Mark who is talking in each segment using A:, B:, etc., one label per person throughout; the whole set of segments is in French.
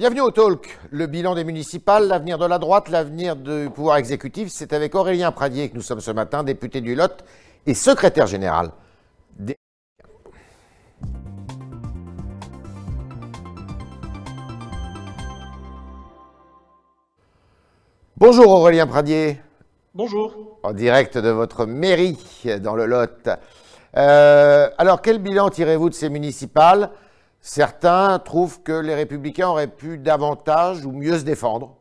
A: Bienvenue au Talk, le bilan des municipales, l'avenir de la droite, l'avenir du pouvoir exécutif. C'est avec Aurélien Pradier que nous sommes ce matin, député du Lot et secrétaire général. Des... Bonjour Aurélien Pradier.
B: Bonjour.
A: En direct de votre mairie dans le Lot. Euh, alors, quel bilan tirez-vous de ces municipales? Certains trouvent que les républicains auraient pu davantage ou mieux se défendre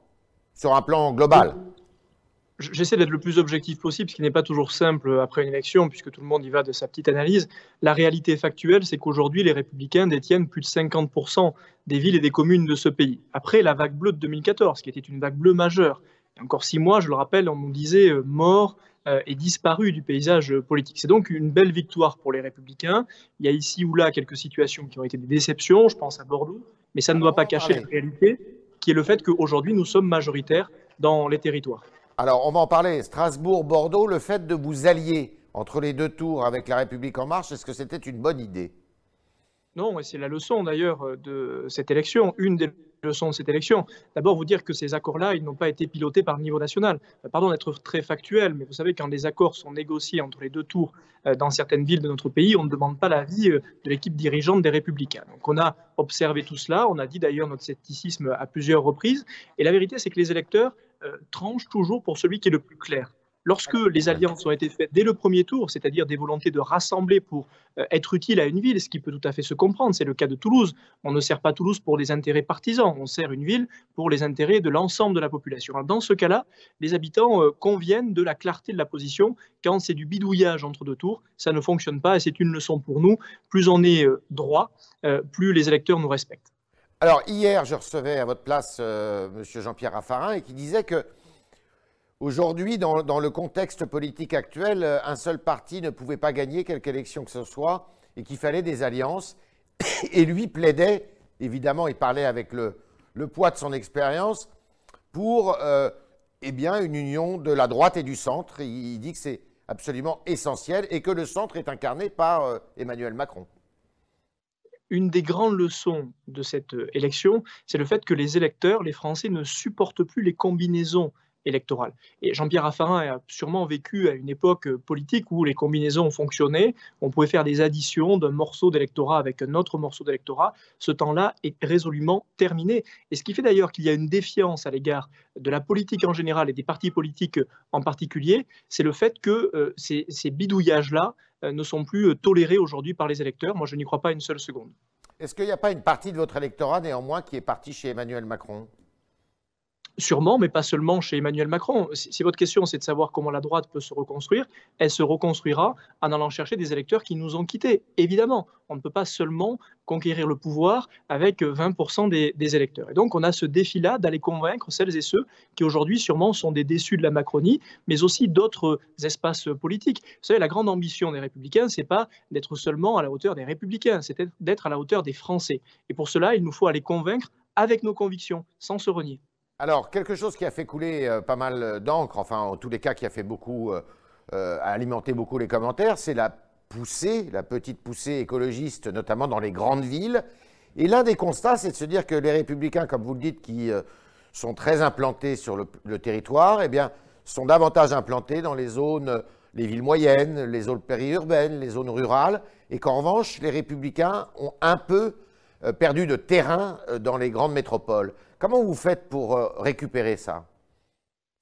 A: sur un plan global.
B: J'essaie d'être le plus objectif possible, ce qui n'est pas toujours simple après une élection, puisque tout le monde y va de sa petite analyse. La réalité factuelle, c'est qu'aujourd'hui, les républicains détiennent plus de 50% des villes et des communes de ce pays. Après la vague bleue de 2014, qui était une vague bleue majeure, encore six mois, je le rappelle, on nous disait euh, mort, est disparu du paysage politique. C'est donc une belle victoire pour les républicains. Il y a ici ou là quelques situations qui ont été des déceptions, je pense à Bordeaux, mais ça ne doit pas cacher la réalité, qui est le fait qu'aujourd'hui nous sommes majoritaires dans les territoires.
A: Alors on va en parler. Strasbourg, Bordeaux, le fait de vous allier entre les deux tours avec la République en marche, est-ce que c'était une bonne idée?
B: Non, et c'est la leçon d'ailleurs euh, de cette élection, une des leçons de cette élection. D'abord, vous dire que ces accords-là, ils n'ont pas été pilotés par le niveau national. Euh, pardon d'être très factuel, mais vous savez, quand les accords sont négociés entre les deux tours euh, dans certaines villes de notre pays, on ne demande pas l'avis de l'équipe dirigeante des Républicains. Donc on a observé tout cela, on a dit d'ailleurs notre scepticisme à plusieurs reprises, et la vérité, c'est que les électeurs tranchent toujours pour celui qui est le plus clair. Lorsque les alliances ont été faites dès le premier tour, c'est-à-dire des volontés de rassembler pour euh, être utile à une ville, ce qui peut tout à fait se comprendre, c'est le cas de Toulouse. On ne sert pas Toulouse pour des intérêts partisans, on sert une ville pour les intérêts de l'ensemble de la population. dans ce cas-là, les habitants euh, conviennent de la clarté de la position. Quand c'est du bidouillage entre deux tours, ça ne fonctionne pas et c'est une leçon pour nous. Plus on est euh, droit, plus les électeurs nous respectent.
A: Alors hier, je recevais à votre place M. Jean-Pierre Raffarin et qui disait que Aujourd'hui, dans, le contexte politique actuel, euh, un seul parti ne pouvait pas gagner quelque élection que ce soit et qu'il fallait des alliances. Et lui plaidait, évidemment, il parlait avec le, poids de son expérience, pour euh, eh bien, une union de la droite et du centre. Il, dit que c'est absolument essentiel et que le centre est incarné par euh, Emmanuel Macron.
B: Une des grandes leçons de cette élection, c'est le fait que les électeurs, les Français, ne supportent plus les combinaisons électorale. Et Jean-Pierre Raffarin a sûrement vécu à une époque euh, politique où les combinaisons fonctionnaient, on pouvait faire des additions d'un morceau d'électorat avec un autre morceau d'électorat. Ce temps-là est résolument terminé. Et ce qui fait d'ailleurs qu'il y a une défiance à l'égard de la politique en général et des partis politiques en particulier, c'est le fait que euh, ces, bidouillages-là euh, ne sont plus tolérés aujourd'hui par les électeurs. Moi, je n'y crois pas une seule seconde.
A: Est-ce qu'il n'y a pas une partie de votre électorat néanmoins qui est partie chez Emmanuel Macron?
B: Sûrement, mais pas seulement chez Emmanuel Macron. Si, votre question c'est de savoir comment la droite peut se reconstruire, elle se reconstruira en allant chercher des électeurs qui nous ont quittés. Évidemment, on ne peut pas seulement conquérir le pouvoir avec 20% des, électeurs. Et donc on a ce défi-là d'aller convaincre celles et ceux qui aujourd'hui sûrement sont des déçus de la Macronie, mais aussi d'autres espaces politiques. Vous savez, la grande ambition des républicains, c'est pas d'être seulement à la hauteur des républicains, c'est d'être à la hauteur des Français. Et pour cela, il nous faut aller convaincre avec nos convictions, sans se renier.
A: Alors, quelque chose qui a fait couler euh, pas mal d'encre, enfin, en tous les cas, qui a fait beaucoup, euh, euh, alimenté beaucoup les commentaires, c'est la poussée, la petite poussée écologiste, notamment dans les grandes villes. Et l'un des constats, c'est de se dire que les républicains, comme vous le dites, qui sont très implantés sur le, territoire, eh bien, sont davantage implantés dans les zones, les villes moyennes, les zones périurbaines, les zones rurales, et qu'en revanche, les républicains ont un peu perdu de terrain dans les grandes métropoles. Comment vous faites pour euh, récupérer ça?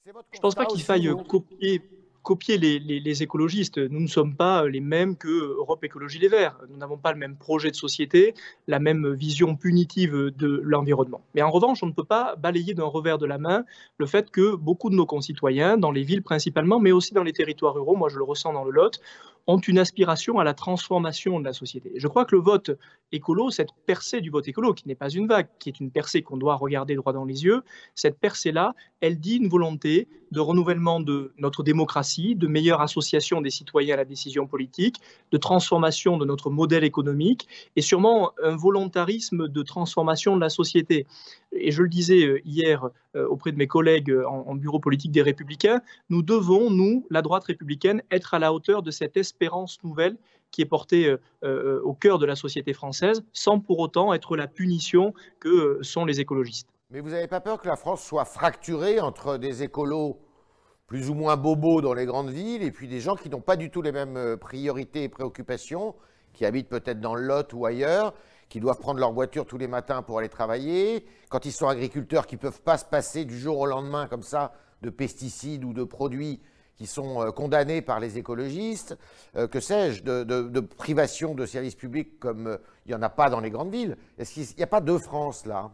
B: Je ne pense pas qu'il faille copier copier les, écologistes. Nous ne sommes pas les mêmes que Europe Écologie Les Verts. Nous n'avons pas le même projet de société, la même vision punitive de l'environnement. Mais en revanche, on ne peut pas balayer d'un revers de la main le fait que beaucoup de nos concitoyens, dans les villes principalement, mais aussi dans les territoires ruraux, moi je le ressens dans le Lot, ont une aspiration à la transformation de la société. je crois que le vote écolo, cette percée du vote écolo, qui n'est pas une vague, qui est une percée qu'on doit regarder droit dans les yeux, cette percée-là, elle dit une volonté de renouvellement de notre démocratie, de meilleure association des citoyens à la décision politique, de transformation de notre modèle économique et sûrement un volontarisme de transformation de la société. Et je le disais euh, hier euh, auprès de mes collègues euh, en, bureau politique des Républicains, nous devons, nous, la droite républicaine, être à la hauteur de cette espérance nouvelle qui est portée au cœur de la société française, sans pour autant être la punition que sont les écologistes.
A: Mais vous n'avez pas peur que la France soit fracturée entre des écolos plus ou moins bobos dans les grandes villes et puis des gens qui n'ont pas du tout les mêmes priorités et préoccupations, qui habitent peut-être dans le Lot ou ailleurs, qui doivent prendre leur voiture tous les matins pour aller travailler, quand ils sont agriculteurs qui ne peuvent pas se passer du jour au lendemain comme ça de pesticides ou de produits qui sont euh, condamnés par les écologistes, euh, que sais-je, de, privation de services publics comme euh, il n'y en a pas dans les grandes villes. Est-ce qu'il n'y a pas deux France là?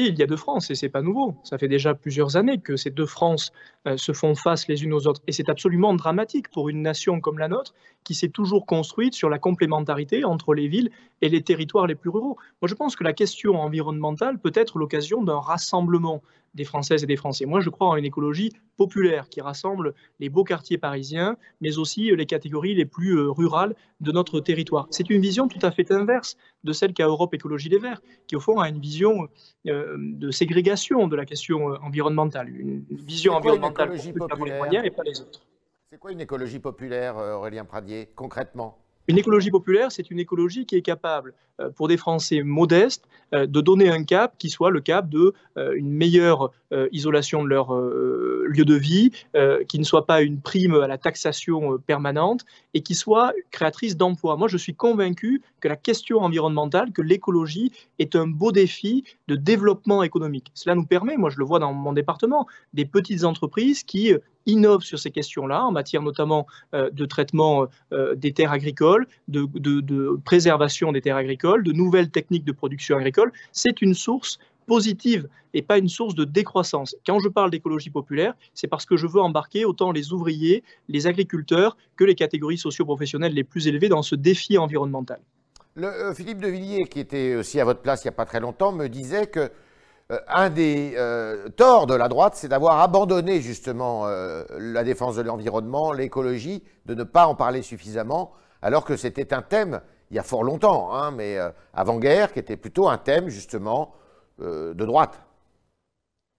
B: Il y a deux France et c'est pas nouveau. Ça fait déjà plusieurs années que ces deux France se font face les unes aux autres. Et c'est absolument dramatique pour une nation comme la nôtre qui s'est toujours construite sur la complémentarité entre les villes et les territoires les plus ruraux. Moi, je pense que la question environnementale peut être l'occasion d'un rassemblement des Françaises et des Français. Moi, je crois en une écologie populaire qui rassemble les beaux quartiers parisiens, mais aussi les catégories les plus euh, rurales de notre territoire. C'est une vision tout à fait inverse de celle qu'a Europe Écologie Les Verts, qui au fond a une vision euh, de ségrégation de la question euh, environnementale, une vision environnementale pour les moyens et pas les autres.
A: C'est quoi une écologie populaire, Aurélien Pradier, concrètement?
B: Une écologie populaire, c'est une écologie qui est capable, euh, pour des Français modestes, euh, de donner un cap qui soit le cap de euh, une meilleure isolation de leur lieu de vie, qui ne soit pas une prime à la taxation permanente et qui soit créatrice d'emplois. Moi, je suis convaincu que la question environnementale, que l'écologie est un beau défi de développement économique. Cela nous permet, moi je le vois dans mon département, des petites entreprises qui innove sur ces questions-là, en matière notamment euh, de traitement euh, des terres agricoles, de, préservation des terres agricoles, de nouvelles techniques de production agricole. C'est une source positive et pas une source de décroissance. Quand je parle d'écologie populaire, c'est parce que je veux embarquer autant les ouvriers, les agriculteurs que les catégories socio-professionnelles les plus élevées dans ce défi environnemental.
A: Euh, Philippe de Villiers, qui était aussi à votre place il n'y a pas très longtemps, me disait que euh, un des euh, torts de la droite, c'est d'avoir abandonné justement euh, la défense de l'environnement, l'écologie, de ne pas en parler suffisamment, alors que c'était un thème, il y a fort longtemps, hein, mais avant-guerre, qui était plutôt un thème justement de droite.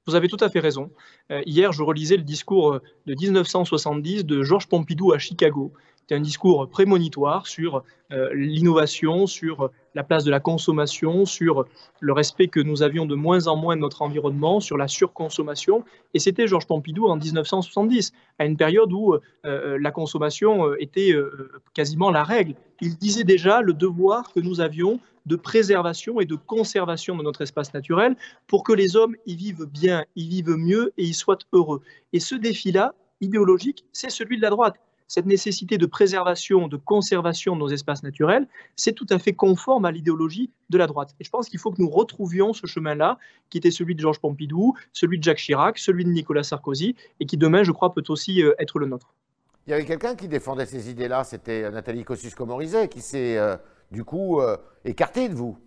B: Vous avez tout à fait raison. hier, je relisais le discours de 1970 de Georges Pompidou à Chicago. C'était un discours prémonitoire sur l'innovation, sur la place de la consommation, sur le respect que nous avions de moins en moins de notre environnement, sur la surconsommation. Et c'était Georges Pompidou en 1970, à une période où euh, euh, la consommation euh, était quasiment la règle. Il disait déjà le devoir que nous avions de préservation et de conservation de notre espace naturel pour que les hommes y vivent bien, y vivent mieux et y soient heureux. Et ce défi-là, idéologique, c'est celui de la droite cette nécessité de préservation, de conservation de nos espaces naturels, c'est tout à fait conforme à l'idéologie de la droite. Et je pense qu'il faut que nous retrouvions ce chemin-là, qui était celui de Georges Pompidou, celui de Jacques Chirac, celui de Nicolas Sarkozy, et qui demain, je crois, peut aussi euh, être le nôtre.
A: Il y avait quelqu'un qui défendait ces idées-là, c'était Nathalie Kosciusko-Morizet, qui s'est euh, du coup euh, écartée de vous.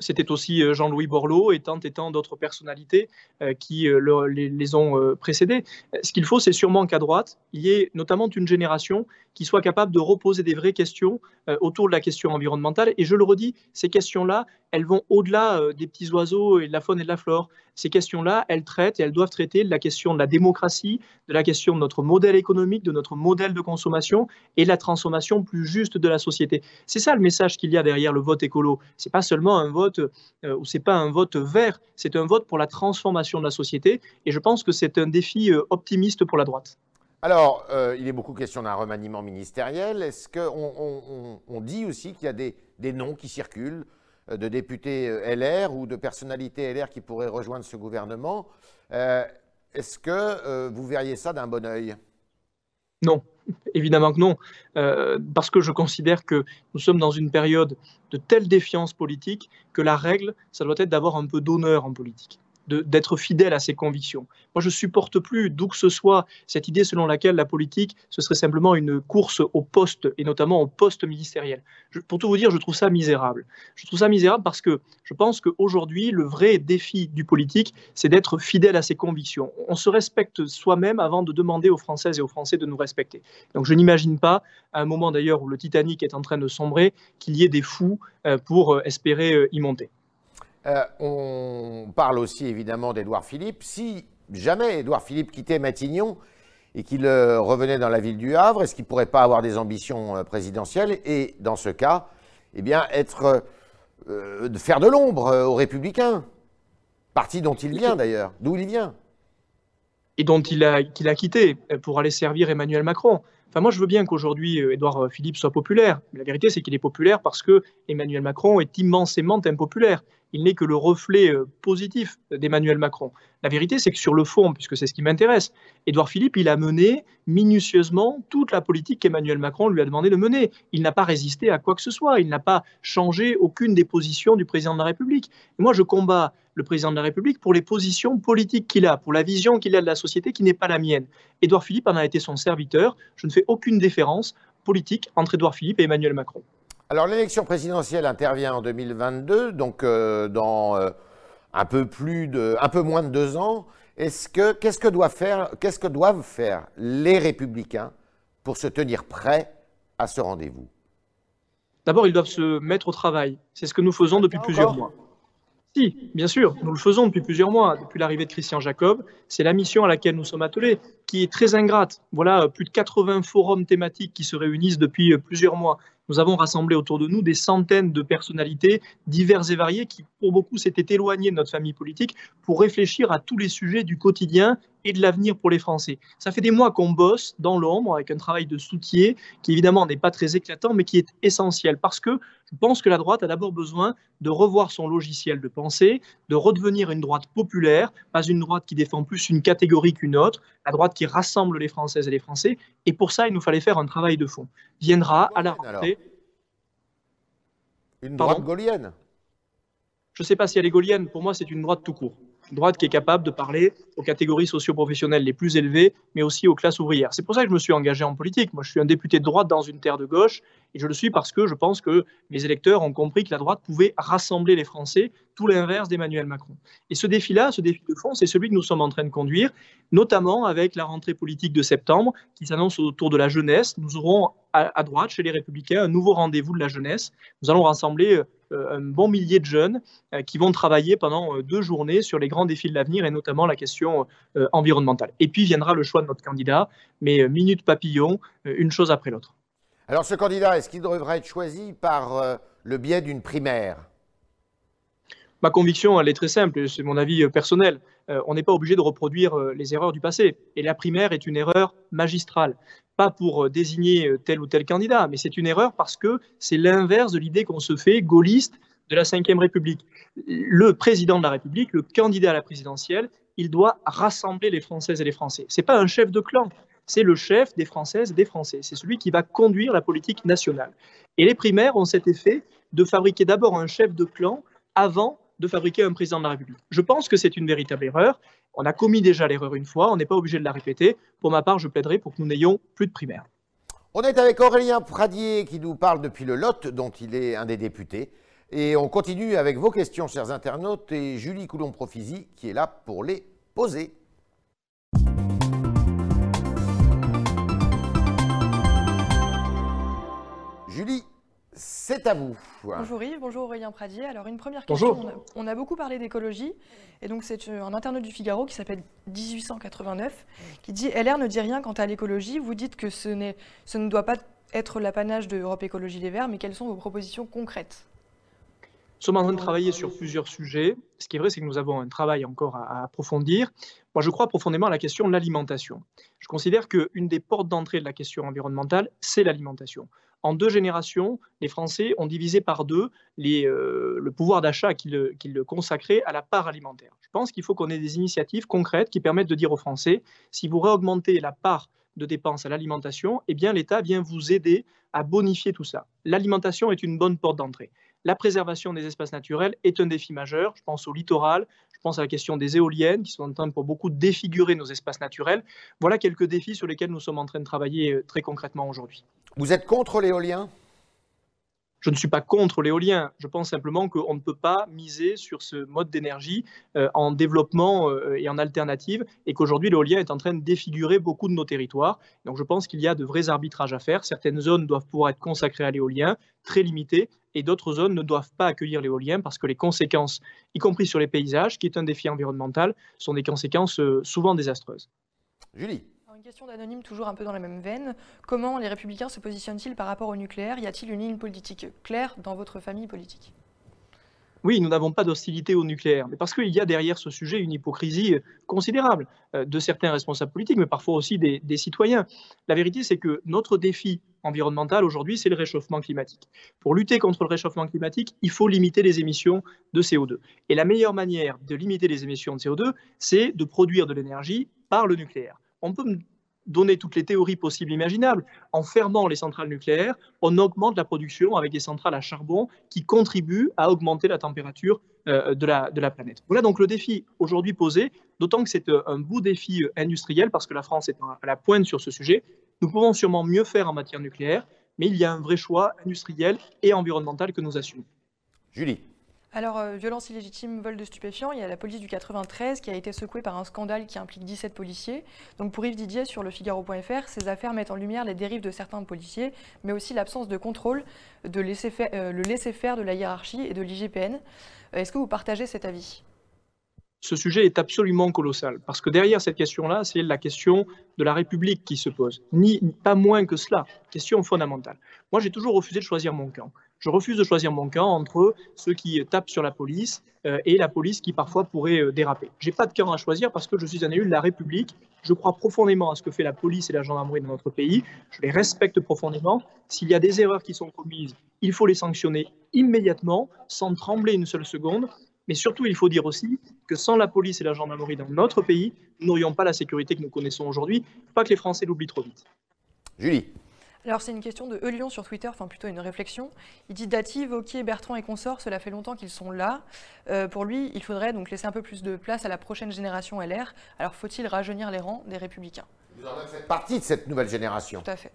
B: C'était aussi euh, Jean-Louis Borloo et tant et tant d'autres personnalités euh, qui les, ont précédés. Ce qu'il faut, c'est sûrement qu'à droite, il y ait notamment une génération qui soit capable de reposer des vraies questions autour de la question environnementale. Et je le redis, ces questions-là, elles vont au-delà des petits oiseaux et de la faune et de la flore. Ces questions-là, elles traitent et elles doivent traiter de la question de la démocratie, de la question de notre modèle économique, de notre modèle de consommation et de la transformation plus juste de la société. C'est ça le message qu'il y a derrière le vote écolo. C'est pas seulement un vote euh, ou c'est pas un vote vert, c'est un vote pour la transformation de la société. Et je pense que c'est un défi euh, optimiste pour la droite.
A: Alors, euh, il est beaucoup question d'un remaniement ministériel. Est-ce qu'on on, dit aussi qu'il y a des, noms qui circulent de députés LR ou de personnalités LR qui pourraient rejoindre ce gouvernement Est-ce que vous verriez ça d'un bon oeil?
B: Non. Évidemment que non, euh, parce que je considère que nous sommes dans une période de telle défiance politique que la règle, ça doit être d'avoir un peu d'honneur en politique d'être fidèle à ses convictions. Moi, je supporte plus, d'où que ce soit, cette idée selon laquelle la politique, ce serait simplement une course au poste, et notamment au poste ministériel. pour tout vous dire, je trouve ça misérable. Je trouve ça misérable parce que je pense qu'aujourd'hui, le vrai défi du politique, c'est d'être fidèle à ses convictions. On se respecte soi-même avant de demander aux Françaises et aux Français de nous respecter. Donc, je n'imagine pas, à un moment d'ailleurs où le Titanic est en train de sombrer, qu'il y ait des fous euh, pour euh, espérer euh, y monter.
A: Euh, on parle aussi évidemment d'Édouard Philippe. Si jamais Édouard Philippe quittait Matignon, et qu'il revenait dans la ville du Havre, est-ce qu'il ne pourrait pas avoir des ambitions présidentielles et, dans ce cas, eh bien, être, faire de l'ombre aux Républicains Parti dont il vient d'ailleurs, d'où il vient.
B: Et dont il a quitté pour aller servir Emmanuel Macron. Enfin, moi, je veux bien qu'aujourd'hui, euh, Édouard Philippe soit populaire. Mais la vérité, c'est qu'il est populaire parce que Emmanuel Macron est immensément impopulaire il n'est que le reflet euh, positif d'Emmanuel Macron. La vérité, c'est que sur le fond, puisque c'est ce qui m'intéresse, Édouard Philippe, il a mené minutieusement toute la politique qu'Emmanuel Macron lui a demandé de mener. Il n'a pas résisté à quoi que ce soit, il n'a pas changé aucune des positions du président de la République. Et moi, je combats le président de la République pour les positions politiques qu'il a, pour la vision qu'il a de la société qui n'est pas la mienne. Édouard Philippe en a été son serviteur. Je ne fais aucune différence politique entre Édouard Philippe et Emmanuel Macron.
A: Alors l'élection présidentielle intervient en 2022, donc euh, dans euh, un peu plus de, un peu moins de deux ans. Est-ce que qu'est-ce que doivent faire, qu'est-ce que doivent faire les Républicains pour se tenir prêts à ce rendez-vous?
B: D'abord, ils doivent se mettre au travail. C'est ce que nous faisons depuis plusieurs mois. Si, bien sûr, nous le faisons depuis plusieurs mois, depuis l'arrivée de Christian Jacob. C'est la mission à laquelle nous sommes attelés, qui est très ingrate. Voilà, plus de 80 forums thématiques qui se réunissent depuis plusieurs mois nous avons rassemblé autour de nous des centaines de personnalités diverses et variées qui, pour beaucoup, s'étaient éloignées de notre famille politique pour réfléchir à tous les sujets du quotidien et de l'avenir pour les Français. Ça fait des mois qu'on bosse dans l'ombre avec un travail de soutien qui évidemment n'est pas très éclatant mais qui est essentiel parce que je pense que la droite a d'abord besoin de revoir son logiciel de pensée, de redevenir une droite populaire, pas une droite qui défend plus une catégorie qu'une autre, la droite qui rassemble les Françaises et les Français. Et pour ça, il nous fallait faire un travail de fond. Viendra à la rentrée.
A: Une droite gaulienne
B: Je ne sais pas si elle est gaulienne. Pour moi, c'est une droite tout court droite qui est capable de parler aux catégories socio-professionnelles les plus élevées, mais aussi aux classes ouvrières. C'est pour ça que je me suis engagé en politique. Moi, je suis un député de droite dans une terre de gauche, et je le suis parce que je pense que mes électeurs ont compris que la droite pouvait rassembler les Français, tout l'inverse d'Emmanuel Macron. Et ce défi-là, ce défi de fond, c'est celui que nous sommes en train de conduire, notamment avec la rentrée politique de septembre, qui s'annonce autour de la jeunesse. Nous aurons à, droite, chez les Républicains, un nouveau rendez-vous de la jeunesse. Nous allons rassembler euh, un bon millier de jeunes euh, qui vont travailler pendant euh, deux journées sur les grands défis de l'avenir et notamment la question environnementale. Et puis viendra le choix de notre candidat, mais minute papillon, une chose après l'autre.
A: Alors ce candidat, est-ce qu'il devrait être choisi par le biais d'une primaire?
B: Ma conviction, elle est très simple, c'est mon avis personnel. on n'est pas obligé de reproduire les erreurs du passé. Et la primaire est une erreur magistrale pas pour euh, désigner euh, tel ou tel candidat, mais c'est une erreur parce que c'est l'inverse de l'idée qu'on se fait gaulliste de la Ve République. Le président de la République, le candidat à la présidentielle, il doit rassembler les Françaises et les Français. Ce n'est pas un chef de clan, c'est le chef des Françaises et des Français. C'est celui qui va conduire la politique nationale. Et les primaires ont cet effet de fabriquer d'abord un chef de clan avant de fabriquer un président de la République. Je pense que c'est une véritable erreur. On a commis déjà l'erreur une fois, on n'est pas obligé de la répéter. Pour ma part, je plaiderai pour que nous n'ayons plus de primaires.
A: On est avec Aurélien Pradier qui nous parle depuis le Lot, dont il est un des députés. Et on continue avec vos questions, chers internautes, et Julie Coulon-Profisi qui est là pour les poser. C'est à vous.
C: Bonjour Yves, bonjour Aurélien Pradier. Alors une première question, on a, beaucoup parlé d'écologie, et donc c'est un internaute du Figaro qui s'appelle 1889, qui dit « LR ne dit rien quant à l'écologie, vous dites que ce, ce ne doit pas être l'apanage de Europe Écologie Les Verts, mais quelles sont vos propositions concrètes ?»
B: Nous sommes en train de travailler sur plusieurs sujets. Ce qui est vrai, c'est que nous avons un travail encore à, à approfondir. Moi, je crois profondément à la question de l'alimentation. Je considère qu'une des portes d'entrée de la question environnementale, c'est l'alimentation en deux générations, les Français ont divisé par deux euh, le pouvoir d'achat qu'ils consacraient à la part alimentaire. Je pense qu'il faut qu'on ait des initiatives concrètes qui permettent de dire aux Français, si vous réaugmentez la part de dépenses à l'alimentation, eh bien l'État vient vous aider à bonifier tout ça. L'alimentation est une bonne porte d'entrée. La préservation des espaces naturels est un défi majeur. Je pense au littoral, je pense à la question des éoliennes qui sont en train pour beaucoup défigurer nos espaces naturels. Voilà quelques défis sur lesquels nous sommes en train de travailler euh, très concrètement aujourd'hui.
A: Vous êtes contre l'éolien?
B: Je ne suis pas contre l'éolien. Je pense simplement qu'on ne peut pas miser sur ce mode d'énergie euh, en développement euh, et en alternative et qu'aujourd'hui l'éolien est en train de défigurer beaucoup de nos territoires. Donc je pense qu'il y a de vrais arbitrages à faire. Certaines zones doivent pouvoir être consacrées à l'éolien, très limitées, et d'autres zones ne doivent pas accueillir l'éolien parce que les conséquences, y compris sur les paysages, qui est un défi environnemental, sont des conséquences euh, souvent désastreuses.
A: Julie
C: question d'anonyme, toujours un peu dans la même veine. Comment les républicains se positionnent-ils par rapport au nucléaire? Y a-t-il une ligne politique claire dans votre famille politique?
B: Oui, nous n'avons pas d'hostilité au nucléaire, mais parce qu'il y a derrière ce sujet une hypocrisie considérable euh, de certains responsables politiques, mais parfois aussi des, citoyens. La vérité, c'est que notre défi environnemental aujourd'hui, c'est le réchauffement climatique. Pour lutter contre le réchauffement climatique, il faut limiter les émissions de CO2. Et la meilleure manière de limiter les émissions de CO2, c'est de produire de l'énergie par le nucléaire. Donner toutes les théories possibles imaginables. En fermant les centrales nucléaires, on augmente la production avec des centrales à charbon qui contribuent à augmenter la température euh, de, la, de la planète. Voilà donc le défi aujourd'hui posé, d'autant que c'est euh, un beau défi euh, industriel parce que la France est à la pointe sur ce sujet. Nous pouvons sûrement mieux faire en matière nucléaire, mais il y a un vrai choix industriel et environnemental que nous assumons.
A: Julie.
C: Alors, euh, violence illégitime, vol de stupéfiants, il y a la police du 93 qui a été secouée par un scandale qui implique 17 policiers. Donc pour Yves Didier, sur le Figaro.fr, ces affaires mettent en lumière les dérives de certains policiers, mais aussi l'absence de contrôle, de laisser euh, le laisser-faire de la hiérarchie et de l'IGPN. Euh, est-ce que vous partagez cet avis?
B: Ce sujet est absolument colossal, parce que derrière cette question-là, c'est la question de la République qui se pose, ni pas moins que cela, question fondamentale. Moi, j'ai toujours refusé de choisir mon camp je refuse de choisir mon camp entre ceux qui tapent sur la police euh, et la police qui parfois pourrait euh, déraper. Je n'ai pas de camp à choisir parce que je suis un élu de la République. Je crois profondément à ce que fait la police et la gendarmerie dans notre pays. Je les respecte profondément. S'il y a des erreurs qui sont commises, il faut les sanctionner immédiatement, sans trembler une seule seconde. Mais surtout, il faut dire aussi que sans la police et la gendarmerie dans notre pays, nous n'aurions pas la sécurité que nous connaissons aujourd'hui. Pas que les Français l'oublient trop vite.
A: Julie.
C: Alors c'est une question de Eulion sur Twitter, enfin plutôt une réflexion. Il dit Dati, Vauquier, Bertrand et consorts, cela fait longtemps qu'ils sont là. Euh, pour lui, il faudrait donc laisser un peu plus de place à la prochaine génération LR. Alors faut-il rajeunir les rangs des républicains?
A: Vous en faites partie de cette nouvelle génération.
C: Tout à fait.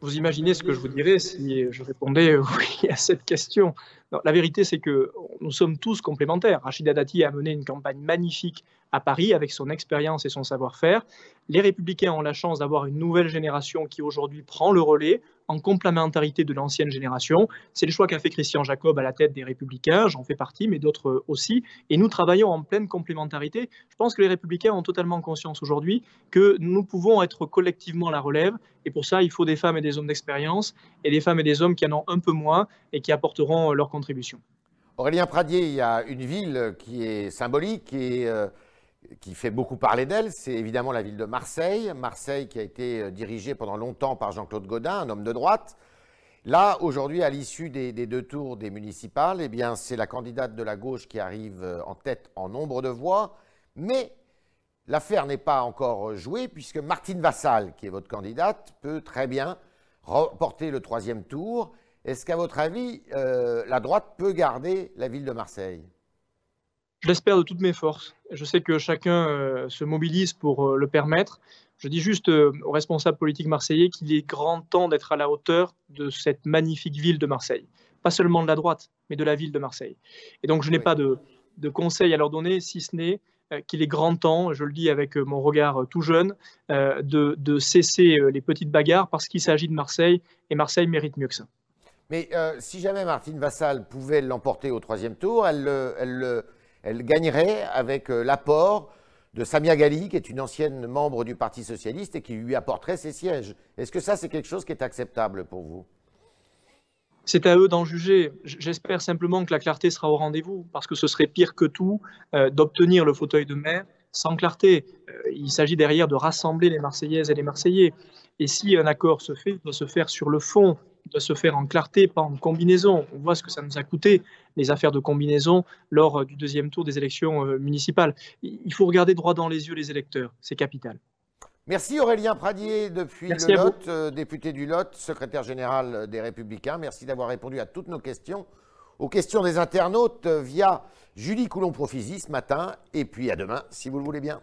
B: Vous imaginez ce que je vous dirais si je répondais oui à cette question. La vérité, c'est que nous sommes tous complémentaires. Rachida Dati a mené une campagne magnifique à Paris avec son expérience et son savoir-faire. Les républicains ont la chance d'avoir une nouvelle génération qui aujourd'hui prend le relais en complémentarité de l'ancienne génération. C'est le choix qu'a fait Christian Jacob à la tête des républicains, j'en fais partie, mais d'autres aussi. Et nous travaillons en pleine complémentarité. Je pense que les républicains ont totalement conscience aujourd'hui que nous pouvons être collectivement la relève. Et pour ça, il faut des femmes et des hommes d'expérience et des femmes et des hommes qui en ont un peu moins et qui apporteront leur contribution.
A: Aurélien Pradier, il y a une ville qui est symbolique et euh, qui fait beaucoup parler d'elle, c'est évidemment la ville de Marseille. Marseille qui a été euh, dirigée pendant longtemps par Jean-Claude Godin, un homme de droite. Là, aujourd'hui, à l'issue des, deux tours des municipales, eh bien, c'est la candidate de la gauche qui arrive euh, en tête en nombre de voix. Mais l'affaire n'est pas encore jouée puisque Martine Vassal, qui est votre candidate, peut très bien remporter le troisième tour. Est-ce qu'à votre avis, la droite peut garder la ville de Marseille?
B: Je l'espère de toutes mes forces. Je sais que chacun euh, se mobilise pour euh, le permettre. Je dis juste euh, aux responsables politiques marseillais qu'il est grand temps d'être à la hauteur de cette magnifique ville de Marseille. Pas seulement de la droite, mais de la ville de Marseille. Et donc je n'ai pas de, de conseils à leur donner, si ce n'est qu'il est grand temps, je le dis avec mon regard tout jeune, de, de cesser les petites bagarres parce qu'il s'agit de Marseille et Marseille mérite mieux que ça.
A: Mais si jamais Martine Vassal pouvait l'emporter au troisième tour, elle, elle, gagnerait avec euh, l'apport de Samia Gali, qui est une ancienne membre du Parti socialiste et qui lui apporterait ses sièges. Est-ce que ça, c'est quelque chose qui est acceptable pour vous?
B: C'est à eux d'en juger. J'espère simplement que la clarté sera au rendez-vous, parce que ce serait pire que tout euh, d'obtenir le fauteuil de maire sans clarté. Euh, il s'agit derrière de rassembler les Marseillaises et les Marseillais. Et si un accord se fait, il doit se faire sur le fond, doit se faire en clarté, pas en combinaison. On voit ce que ça nous a coûté, les affaires de combinaison, lors euh, du deuxième tour des élections euh, municipales. Il faut regarder droit dans les yeux les électeurs, c'est capital.
A: Merci Aurélien Pradier depuis le Lot, euh, député du Lot, secrétaire général des Républicains. Merci d'avoir répondu à toutes nos questions, aux questions des internautes via Julie Coulon-Profisi ce matin. Et puis à demain, si vous le voulez bien.